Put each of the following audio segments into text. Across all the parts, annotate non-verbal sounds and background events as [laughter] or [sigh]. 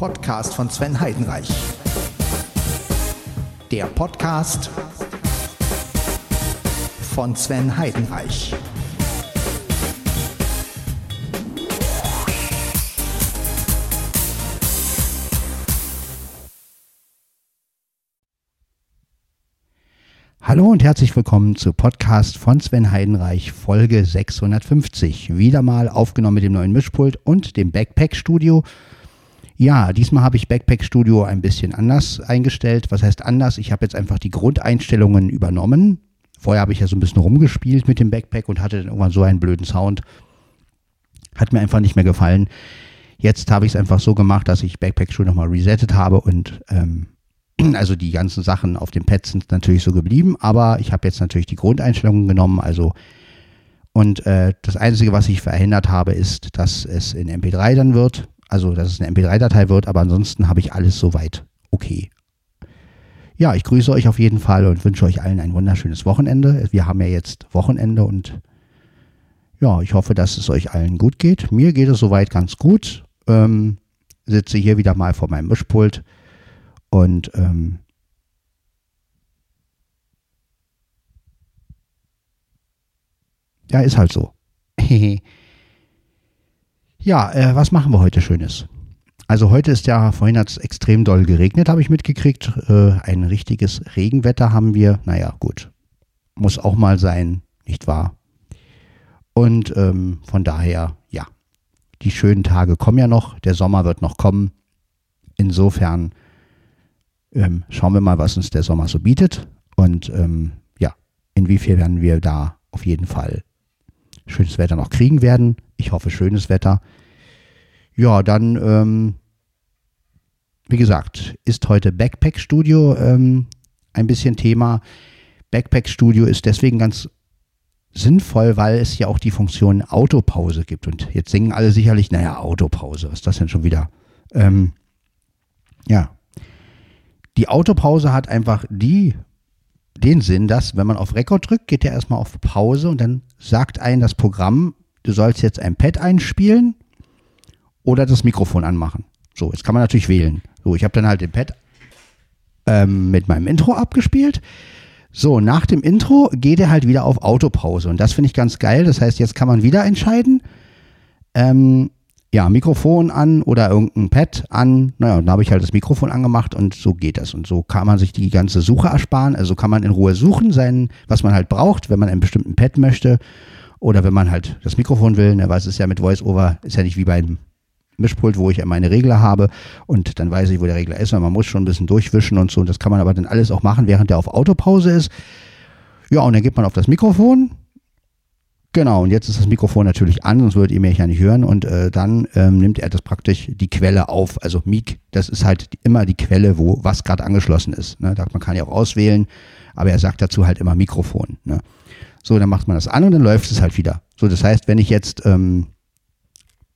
Podcast von Sven Heidenreich. Der Podcast von Sven Heidenreich. Hallo und herzlich willkommen zu Podcast von Sven Heidenreich, Folge 650. Wieder mal aufgenommen mit dem neuen Mischpult und dem Backpack Studio. Ja, diesmal habe ich Backpack Studio ein bisschen anders eingestellt. Was heißt anders? Ich habe jetzt einfach die Grundeinstellungen übernommen. Vorher habe ich ja so ein bisschen rumgespielt mit dem Backpack und hatte dann irgendwann so einen blöden Sound. Hat mir einfach nicht mehr gefallen. Jetzt habe ich es einfach so gemacht, dass ich Backpack Studio nochmal resettet habe und ähm, [clears throat] also die ganzen Sachen auf dem Pad sind natürlich so geblieben, aber ich habe jetzt natürlich die Grundeinstellungen genommen, also und äh, das Einzige, was ich verändert habe, ist, dass es in MP3 dann wird, also dass es eine MP3-Datei wird, aber ansonsten habe ich alles soweit okay. Ja, ich grüße euch auf jeden Fall und wünsche euch allen ein wunderschönes Wochenende. Wir haben ja jetzt Wochenende und ja, ich hoffe, dass es euch allen gut geht. Mir geht es soweit ganz gut. Ähm, sitze hier wieder mal vor meinem Mischpult und ähm, ja, ist halt so. [laughs] ja, äh, was machen wir heute Schönes? Also heute ist ja, vorhin hat es extrem doll geregnet, habe ich mitgekriegt. Äh, ein richtiges Regenwetter haben wir. Naja, gut. Muss auch mal sein, nicht wahr? Und ähm, von daher, ja, die schönen Tage kommen ja noch, der Sommer wird noch kommen. Insofern ähm, schauen wir mal, was uns der Sommer so bietet. Und ähm, ja, inwiefern wir da auf jeden Fall schönes Wetter noch kriegen werden. Ich hoffe, schönes Wetter. Ja, dann, ähm, wie gesagt, ist heute Backpack Studio ähm, ein bisschen Thema. Backpack Studio ist deswegen ganz sinnvoll, weil es ja auch die Funktion Autopause gibt. Und jetzt singen alle sicherlich, naja, Autopause, was ist das denn schon wieder? Ähm, ja, die Autopause hat einfach die, den Sinn, dass wenn man auf Rekord drückt, geht der erstmal auf Pause und dann sagt ein das Programm, du sollst jetzt ein Pad einspielen oder das Mikrofon anmachen. So, jetzt kann man natürlich wählen. So, ich habe dann halt den Pad ähm, mit meinem Intro abgespielt. So, nach dem Intro geht er halt wieder auf Autopause und das finde ich ganz geil. Das heißt, jetzt kann man wieder entscheiden, ähm, ja, Mikrofon an oder irgendein Pad an. Naja, dann habe ich halt das Mikrofon angemacht und so geht das. Und so kann man sich die ganze Suche ersparen. Also kann man in Ruhe suchen, sein, was man halt braucht, wenn man einen bestimmten Pad möchte. Oder wenn man halt das Mikrofon will, ne, weil es ist ja mit VoiceOver, ist ja nicht wie beim Mischpult, wo ich ja meine Regler habe und dann weiß ich, wo der Regler ist. Und man muss schon ein bisschen durchwischen und so. Und das kann man aber dann alles auch machen, während der auf Autopause ist. Ja, und dann geht man auf das Mikrofon, Genau, und jetzt ist das Mikrofon natürlich an, sonst würdet ihr mich ja nicht hören. Und äh, dann ähm, nimmt er das praktisch die Quelle auf. Also Mic, das ist halt immer die Quelle, wo was gerade angeschlossen ist. Ne? Man kann ja auch auswählen, aber er sagt dazu halt immer Mikrofon. Ne? So, dann macht man das an und dann läuft es halt wieder. So, das heißt, wenn ich jetzt, ähm,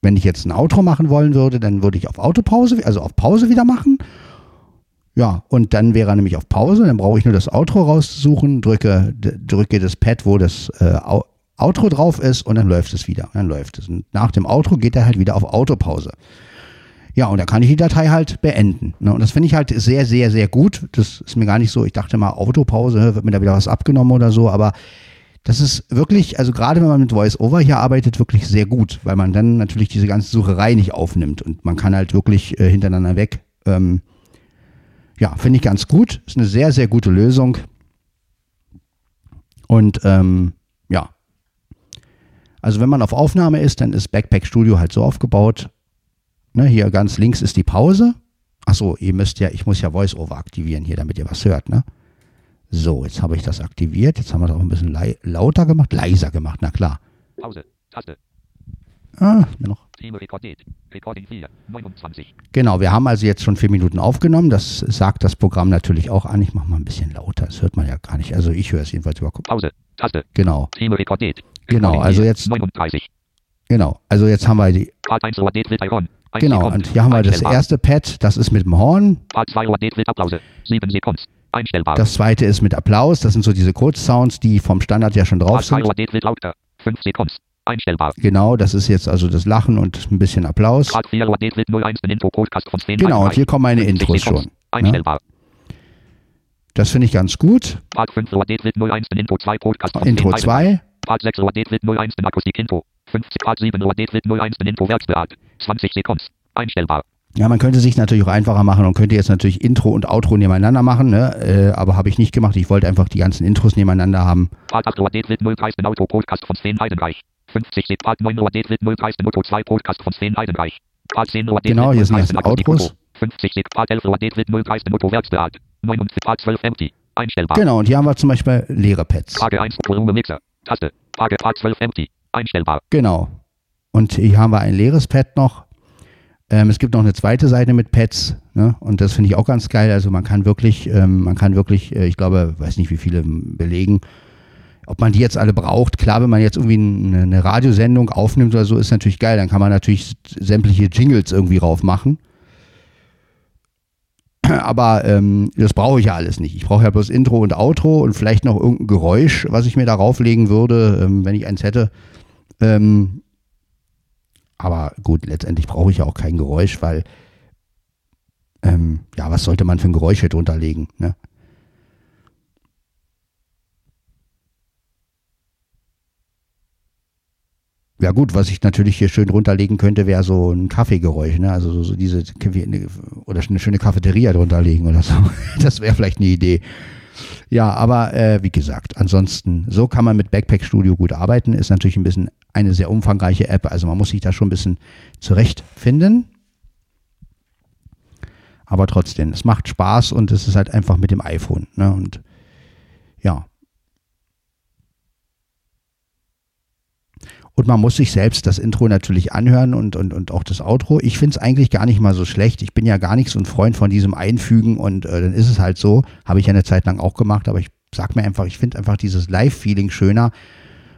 wenn ich jetzt ein Outro machen wollen würde, dann würde ich auf Autopause, also auf Pause wieder machen. Ja, und dann wäre er nämlich auf Pause, dann brauche ich nur das Outro rauszusuchen, drücke, drücke das Pad, wo das äh, Outro drauf ist und dann läuft es wieder. Und dann läuft es. Und nach dem Outro geht er halt wieder auf Autopause. Ja, und dann kann ich die Datei halt beenden. Ne? Und das finde ich halt sehr, sehr, sehr gut. Das ist mir gar nicht so, ich dachte mal, Autopause, wird mir da wieder was abgenommen oder so, aber das ist wirklich, also gerade wenn man mit VoiceOver hier arbeitet, wirklich sehr gut, weil man dann natürlich diese ganze Sucherei nicht aufnimmt und man kann halt wirklich äh, hintereinander weg. Ähm, ja, finde ich ganz gut. Ist eine sehr, sehr gute Lösung. Und ähm, also wenn man auf Aufnahme ist, dann ist Backpack Studio halt so aufgebaut. Ne, hier ganz links ist die Pause. Achso, ihr müsst ja, ich muss ja VoiceOver aktivieren hier, damit ihr was hört, ne? So, jetzt habe ich das aktiviert. Jetzt haben wir das auch ein bisschen lauter gemacht, leiser gemacht, na klar. Pause, Taste. Ah, noch. Genau, wir haben also jetzt schon vier Minuten aufgenommen. Das sagt das Programm natürlich auch an. Ich mache mal ein bisschen lauter. Das hört man ja gar nicht. Also ich höre es jedenfalls über Pause, Taste. Genau. Genau, also jetzt. 39. Genau, also jetzt haben wir die. Genau, und hier haben wir das erste Pad, das ist mit dem Horn. Das zweite ist mit Applaus, das sind so diese Kurzsounds, die vom Standard ja schon drauf sind. Genau, das ist jetzt also das Lachen und ein bisschen Applaus. Grad 4 Uhr Date 01 den Info Podcast von 10 Genau, und hier kommen meine 50 Intros schon. Ne? Das finde ich ganz gut. Part 5 Uhr Date 01 den Info 2 Podcast von Intro 10 2. Part 6 Uhr Date 01 den Akustik Info. 50 Part 7 Uhr Date 01 den Info Werksbeat. 20 Sekunden. Einstellbar. Ja, man könnte sich natürlich auch einfacher machen und könnte jetzt natürlich Intro und Outro nebeneinander machen, ne? äh, aber habe ich nicht gemacht. Ich wollte einfach die ganzen Intros nebeneinander haben. Part 8 Uhr Date 03 den Auto Podcast von 10 Heidenreich. 50 Sek- Part 9 Uhr Date 03 den Auto 2 Podcast von 10 Heidenreich. Part 10 Uhr Genau, hier sind 03 erst den Akustik Outros. Info. 50 Sek- Part 11 Uhr Date 03 den Auto Werksbeat. 59 Part 12 Empty. Einstellbar. Genau, und hier haben wir zum Beispiel leere Pads. Frage 1 Volume Mixer. Taste. Frage Part 12 Empty. Einstellbar. Genau. Und hier haben wir ein leeres Pad noch. Ähm, es gibt noch eine zweite Seite mit Pads, ne? Und das finde ich auch ganz geil. Also man kann wirklich, ähm, man kann wirklich, äh, ich glaube, weiß nicht, wie viele belegen, ob man die jetzt alle braucht. Klar, wenn man jetzt irgendwie eine, eine Radiosendung aufnimmt oder so, ist natürlich geil. Dann kann man natürlich sämtliche Jingles irgendwie raufmachen. [clears throat] Aber ähm, das brauche ich ja alles nicht. Ich brauche ja bloß Intro und Outro und vielleicht noch irgendein Geräusch, was ich mir darauf legen würde, ähm, wenn ich eins hätte. Ähm, aber gut, letztendlich brauche ich ja auch kein Geräusch, weil, ähm, ja, was sollte man für ein Geräusch hier drunter legen? Ne? Ja gut, was ich natürlich hier schön runterlegen könnte, wäre so ein Kaffeegeräusch, ne? Also so, so diese oder eine schöne Cafeteria drunter legen oder so. [laughs] Das wäre vielleicht eine Idee. Ja, aber äh, wie gesagt, ansonsten, so kann man mit Backpack Studio gut arbeiten. Ist natürlich ein bisschen eine sehr umfangreiche App, also man muss sich da schon ein bisschen zurechtfinden. Aber trotzdem, es macht Spaß und es ist halt einfach mit dem iPhone. Ne? Und ja. Und man muss sich selbst das Intro natürlich anhören und, und, und auch das Outro. Ich finde es eigentlich gar nicht mal so schlecht. Ich bin ja gar nicht so ein Freund von diesem Einfügen und äh, dann ist es halt so. Habe ich ja eine Zeit lang auch gemacht, aber ich sag mir einfach, ich finde einfach dieses Live-Feeling schöner.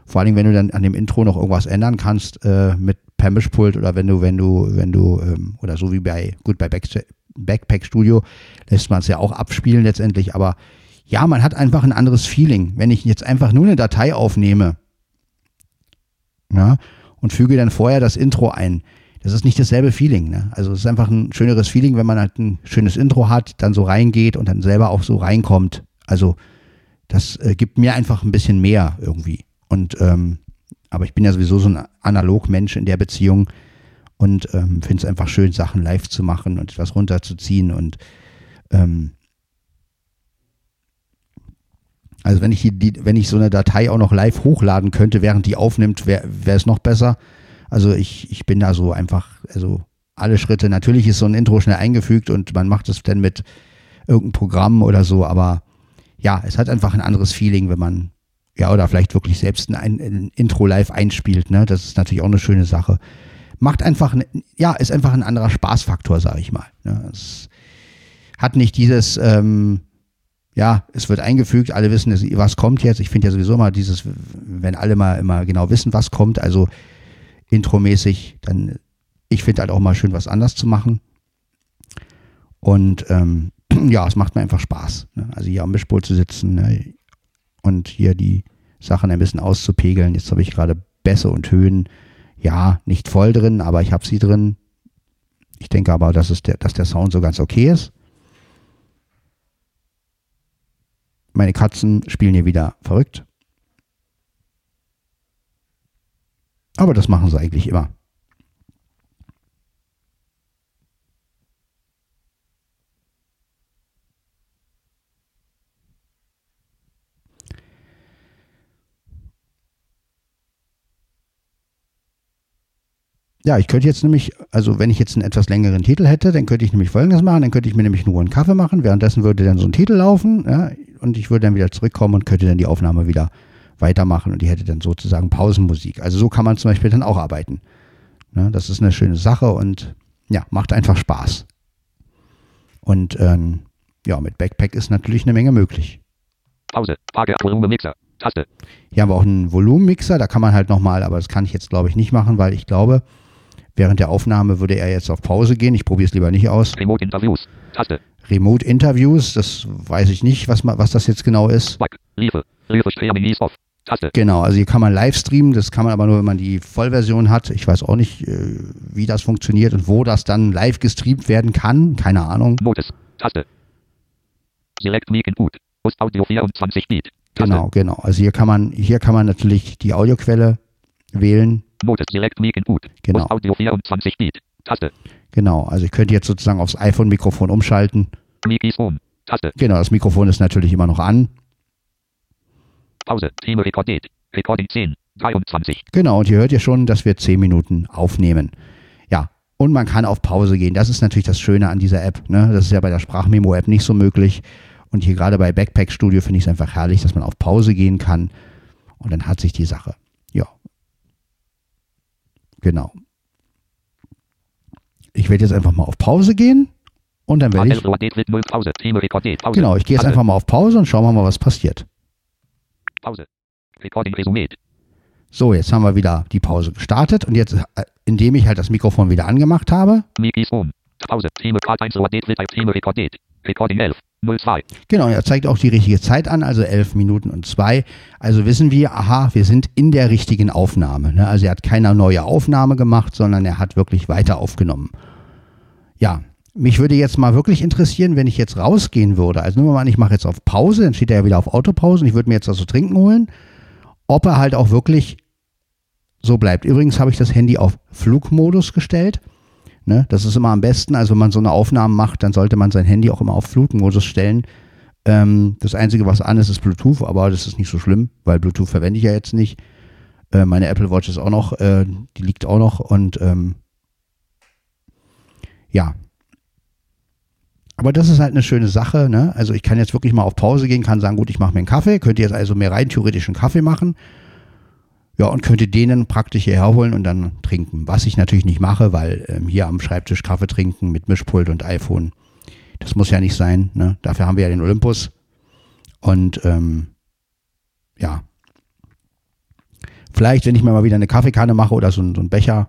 Vor allem, wenn du dann an dem Intro noch irgendwas ändern kannst äh, mit per Mischpult oder wenn du, wenn du, wenn du, ähm, oder so wie bei, gut, bei Back, Backpack Studio lässt man es ja auch abspielen letztendlich, aber ja, man hat einfach ein anderes Feeling. Wenn ich jetzt einfach nur eine Datei aufnehme, ja, und füge dann vorher das Intro ein. Das ist nicht dasselbe Feeling. Ne? Also es ist einfach ein schöneres Feeling, wenn man halt ein schönes Intro hat, dann so reingeht und dann selber auch so reinkommt. Also das äh, gibt mir einfach ein bisschen mehr irgendwie. Und ähm, aber ich bin ja sowieso so ein Analog-Mensch in der Beziehung und ähm, finde es einfach schön, Sachen live zu machen und etwas runterzuziehen und ähm, also wenn ich, die, die, wenn ich so eine Datei auch noch live hochladen könnte, während die aufnimmt, wäre es noch besser. Also ich, ich bin da so einfach, also alle Schritte, natürlich ist so ein Intro schnell eingefügt und man macht es dann mit irgendeinem Programm oder so, aber ja, es hat einfach ein anderes Feeling, wenn man, ja, oder vielleicht wirklich selbst ein, ein Intro live einspielt, ne? Das ist natürlich auch eine schöne Sache. Macht einfach, ne, ja, ist einfach ein anderer Spaßfaktor, sage ich mal. Ne? Es hat nicht dieses, ähm, ja, es wird eingefügt, alle wissen, was kommt jetzt. Ich finde ja sowieso mal dieses, wenn alle mal immer genau wissen, was kommt, also intromäßig, dann, ich finde halt auch mal schön, was anders zu machen. Und ähm, [clears throat] ja, es macht mir einfach Spaß. Ne? Also hier am Mischpult zu sitzen ne? und hier die Sachen ein bisschen auszupegeln. Jetzt habe ich gerade Bässe und Höhen, ja, nicht voll drin, aber ich habe sie drin. Ich denke aber, dass, es der, dass der Sound so ganz okay ist. Meine Katzen spielen hier wieder verrückt. Aber das machen sie eigentlich immer. Ja, ich könnte jetzt nämlich, also wenn ich jetzt einen etwas längeren Titel hätte, dann könnte ich nämlich folgendes machen, dann könnte ich mir nämlich nur einen Kaffee machen, währenddessen würde dann so ein Titel laufen, ja, und ich würde dann wieder zurückkommen und könnte dann die Aufnahme wieder weitermachen und die hätte dann sozusagen Pausenmusik. Also so kann man zum Beispiel dann auch arbeiten. Ja, das ist eine schöne Sache und ja, macht einfach Spaß. Und ähm, ja, mit Backpack ist natürlich eine Menge möglich. Pause. Frage Volume Mixer. Taste. Hier haben wir auch einen Volumenmixer, da kann man halt nochmal, aber das kann ich jetzt glaube ich nicht machen, weil ich glaube, während der Aufnahme würde er jetzt auf Pause gehen. Ich probiere es lieber nicht aus. Remote Interviews. Taste. Remote Interviews, das weiß ich nicht, was, was das jetzt genau ist. Back. Liefe. Liefe Streaming off. Taste. Genau, also hier kann man live streamen, das kann man aber nur, wenn man die Vollversion hat. Ich weiß auch nicht, äh, wie das funktioniert und wo das dann live gestreamt werden kann. Keine Ahnung. Modus. Taste. Select Mic Input. Audio 24 Bit. Taste. Genau, genau. Also hier kann man, hier kann man natürlich die Audioquelle wählen. Modus. Select Mic Input. Genau. Host Audio 24 Bit. Taste. Genau, also ich könnte jetzt sozusagen aufs iPhone-Mikrofon umschalten. Mic is on. Taste. Genau, das Mikrofon ist natürlich immer noch an. Pause. Thema Recorded. Recording 10. 23. Genau, und ihr hört ja schon, dass wir 10 Minuten aufnehmen. Ja, und man kann auf Pause gehen. Das ist natürlich das Schöne an dieser App. Ne? Das ist ja bei der Sprachmemo-App nicht so möglich. Und hier gerade bei Backpack Studio finde ich es einfach herrlich, dass man auf Pause gehen kann. Und dann hat sich die Sache. Genau. Ich werde jetzt einfach mal auf Pause gehen. Und dann werde ich. HL Recorded 0 Pause. Thema Recorded. Pause. Genau, ich gehe jetzt einfach mal auf Pause und schauen wir mal, was passiert. Pause. Recording Resümee. So, jetzt haben wir wieder die Pause gestartet. Und jetzt, äh, indem ich halt das Mikrofon wieder angemacht habe, Mic is on. Pause. Thema Part 1 Recorded wird Thema Recorded. Recording 11. 02. Genau, er zeigt auch die richtige Zeit an, also 11 Minuten und 2. Also wissen wir, aha, wir sind in der richtigen Aufnahme. Ne? Also er hat keine neue Aufnahme gemacht, sondern er hat wirklich weiter aufgenommen. Ja, mich würde jetzt mal wirklich interessieren, wenn ich jetzt rausgehen würde. Also nehmen wir mal an, ich mache jetzt auf Pause, dann steht er ja wieder auf Autopause und ich würde mir jetzt was zu trinken holen. Ob er halt auch wirklich so bleibt. Übrigens habe ich das Handy auf Flugmodus gestellt. Ne, das ist immer am besten. Also wenn man so eine Aufnahme macht, dann sollte man sein Handy auch immer auf Flugmodus stellen. Ähm, das Einzige, was an ist, ist Bluetooth, aber das ist nicht so schlimm, weil Bluetooth verwende ich ja jetzt nicht. Äh, meine Apple Watch ist auch noch, äh, die liegt auch noch und ähm, ja. Aber das ist halt eine schöne Sache. Ne? Also ich kann jetzt wirklich mal auf Pause gehen, kann sagen, gut, ich mache mir einen Kaffee, könnte jetzt also mir rein theoretisch einen Kaffee machen. Ja, und könnte den dann praktisch hierher holen und dann trinken. Was ich natürlich nicht mache, weil ähm, hier am Schreibtisch Kaffee trinken mit Mischpult und iPhone, das muss ja nicht sein. Ne? Dafür haben wir ja den Olympus. Und ähm, ja, vielleicht, wenn ich mir mal wieder eine Kaffeekanne mache oder so, so einen Becher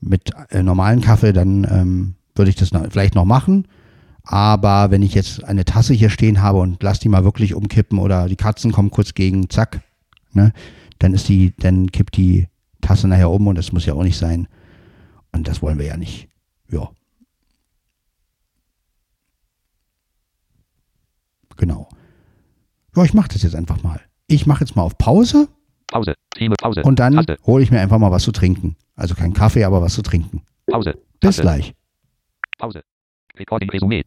mit äh, normalen Kaffee, dann ähm, würde ich das vielleicht noch machen. Aber wenn ich jetzt eine Tasse hier stehen habe und lass die mal wirklich umkippen oder die Katzen kommen kurz gegen, zack, ne, dann ist die, dann kippt die Tasse nachher um und das muss ja auch nicht sein. Und das wollen wir ja nicht. Ja. Genau. Ja, ich mache das jetzt einfach mal. Ich mache jetzt mal auf Pause Pause. Thema Pause. und dann hole ich mir einfach mal was zu trinken. Also kein Kaffee, aber was zu trinken. Pause. Bis Taste. gleich. Pause. Recording Resümee.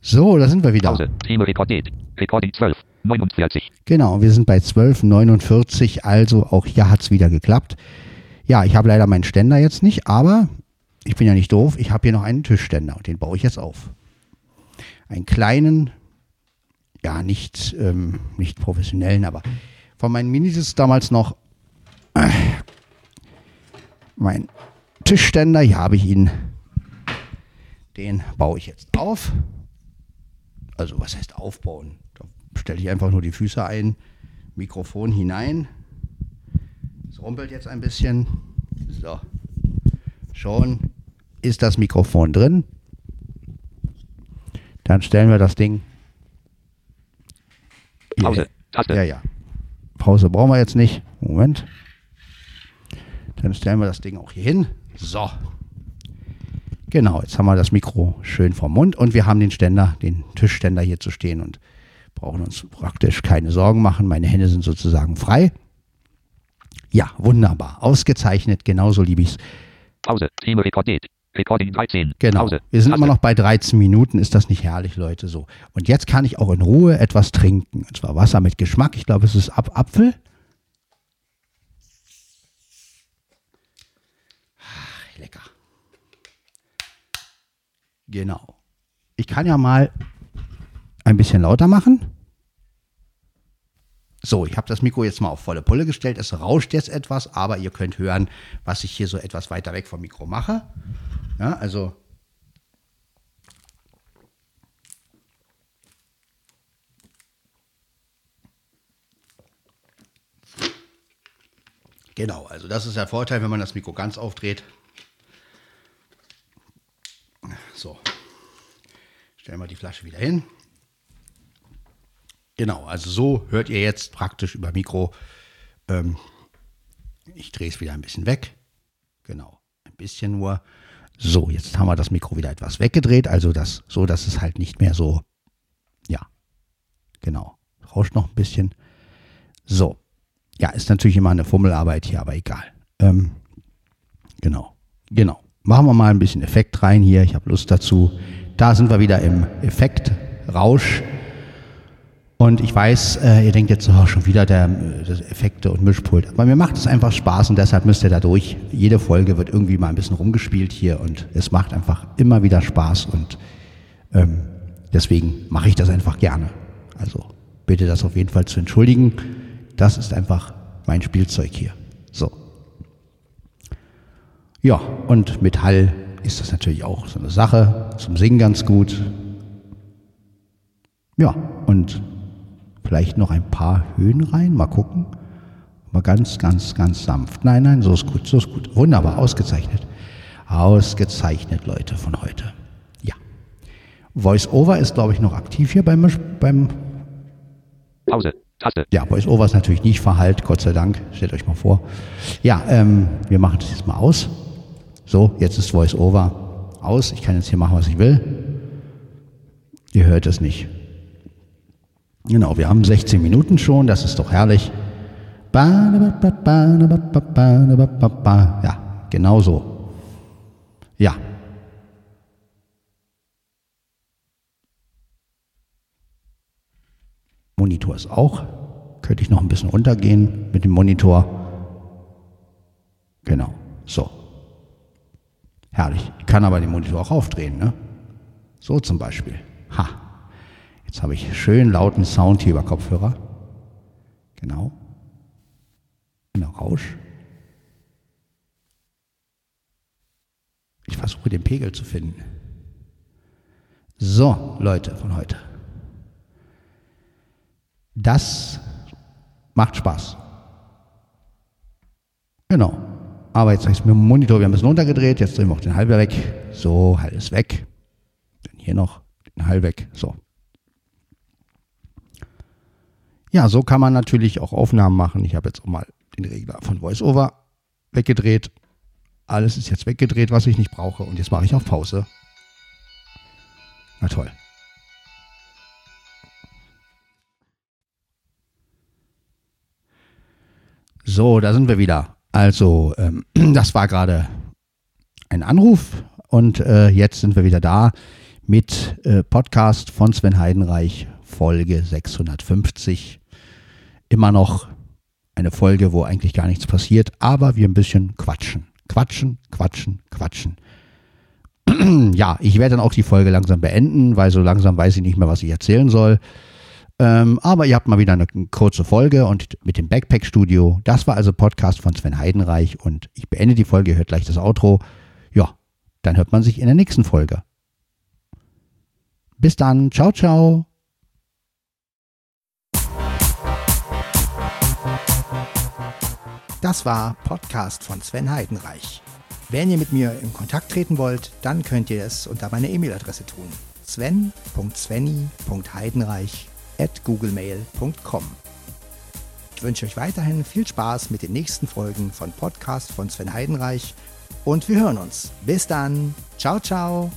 So, da sind wir wieder. Pause. Thema Recorded. Recording 12. 49. Genau, wir sind bei 12,49, also auch hier hat es wieder geklappt. Ja, ich habe leider meinen Ständer jetzt nicht, aber ich bin ja nicht doof, ich habe hier noch einen Tischständer und den baue ich jetzt auf. Einen kleinen, ja, nicht, ähm, nicht professionellen, aber von meinen Minis ist damals noch äh, mein Tischständer, hier habe ich ihn. Den baue ich jetzt auf. Also was heißt aufbauen? Stelle ich einfach nur die Füße ein, Mikrofon hinein. Es rumpelt jetzt ein bisschen. So. Schon ist das Mikrofon drin. Dann stellen wir das Ding. Pause. Taste. Ja, ja. Pause brauchen wir jetzt nicht. Moment. Dann stellen wir das Ding auch hier hin. So. Genau, jetzt haben wir das Mikro schön vom Mund und wir haben den Ständer, den Tischständer hier zu stehen und brauchen uns praktisch keine Sorgen machen. Meine Hände sind sozusagen frei. Ja, wunderbar. Ausgezeichnet. Genauso liebe ich es. Pause. Thema Recorded. Recording 13. Genau. Pause. Wir sind Taste. immer noch bei 13 Minuten. Ist das nicht herrlich, Leute? So. Und jetzt kann ich auch in Ruhe etwas trinken. Und zwar Wasser mit Geschmack. Ich glaube, es ist Ab Apfel. Ach, lecker. Genau. Ich kann ja mal ein bisschen lauter machen. So, ich habe das Mikro jetzt mal auf volle Pulle gestellt. Es rauscht jetzt etwas, aber ihr könnt hören, was ich hier so etwas weiter weg vom Mikro mache. Ja, also. Genau, also das ist der Vorteil, wenn man das Mikro ganz aufdreht. So. Stellen wir die Flasche wieder hin. Genau, also so hört ihr jetzt praktisch über Mikro Ähm, ich drehe es wieder ein bisschen weg. Genau, ein bisschen nur. So, jetzt haben wir das Mikro wieder etwas weggedreht, also das, so, dass es halt nicht mehr so, ja, genau, rauscht noch ein bisschen. So, ja, ist natürlich immer eine Fummelarbeit hier, aber egal. Ähm, genau, genau. Machen wir mal ein bisschen Effekt rein hier, ich habe Lust dazu. Da sind wir wieder im Effekt-Rausch. Und ich weiß, äh, ihr denkt jetzt oh, schon wieder der, der Effekte und Mischpult. Aber mir macht es einfach Spaß und deshalb müsst ihr da durch. Jede Folge wird irgendwie mal ein bisschen rumgespielt hier und es macht einfach immer wieder Spaß und ähm, deswegen mache ich das einfach gerne. Also bitte das auf jeden Fall zu entschuldigen. Das ist einfach mein Spielzeug hier. So. Ja, und mit Hall ist das natürlich auch so eine Sache. Zum Singen ganz gut. Ja, und Vielleicht noch ein paar Höhen rein, mal gucken. Mal ganz, ganz, ganz sanft. Nein, nein, so ist gut, so ist gut. Wunderbar, ausgezeichnet. Ausgezeichnet, Leute, von heute. Ja. Voice-Over ist, glaube ich, noch aktiv hier beim, beim Pause. Taste. Ja, Voice-Over ist natürlich nicht verhallt, Gott sei Dank. Stellt euch mal vor. Ja, ähm, wir machen das jetzt mal aus. So, jetzt ist Voice-Over aus. Ich kann jetzt hier machen, was ich will. Ihr hört es nicht. Genau, wir haben 16 Minuten schon, das ist doch herrlich. Ja, genau so. Ja. Monitor ist auch. Könnte ich noch ein bisschen runtergehen mit dem Monitor. Genau, so. Herrlich. Ich kann aber den Monitor auch aufdrehen, ne? So zum Beispiel. Jetzt habe ich schön lauten Sound hier über Kopfhörer. Genau. Genau, Rausch. Ich versuche den Pegel zu finden. So, Leute von heute. Das macht Spaß. Genau. Aber jetzt habe ich es mit dem Monitor, wir haben es runtergedreht, jetzt drehen wir auch den Halber weg. So, halt es weg. Dann hier noch den Hall weg. So. Ja, so kann man natürlich auch Aufnahmen machen. Ich habe jetzt auch mal den Regler von VoiceOver weggedreht. Alles ist jetzt weggedreht, was ich nicht brauche. Und jetzt mache ich auf Pause. Na toll. So, da sind wir wieder. Also, ähm, [clears throat] das war gerade ein Anruf und äh, jetzt sind wir wieder da mit äh, Podcast von Sven Heidenreich Folge 650. Immer noch eine Folge, wo eigentlich gar nichts passiert, aber wir ein bisschen quatschen. Quatschen, quatschen, quatschen. [clears throat] ja, ich werde dann auch die Folge langsam beenden, weil so langsam weiß ich nicht mehr, was ich erzählen soll. Ähm, aber ihr habt mal wieder eine kurze Folge und mit dem Backpack-Studio. Das war also Podcast von Sven Heidenreich und ich beende die Folge, hört gleich das Outro. Ja, dann hört man sich in der nächsten Folge. Bis dann, ciao, ciao. Das war Podcast von Sven Heidenreich. Wenn ihr mit mir in Kontakt treten wollt, dann könnt ihr es unter meiner E-Mail-Adresse tun. sven.svenny.heidenreich at googlemail.com. Ich wünsche euch weiterhin viel Spaß mit den nächsten Folgen von Podcast von Sven Heidenreich und wir hören uns. Bis dann. Ciao, ciao.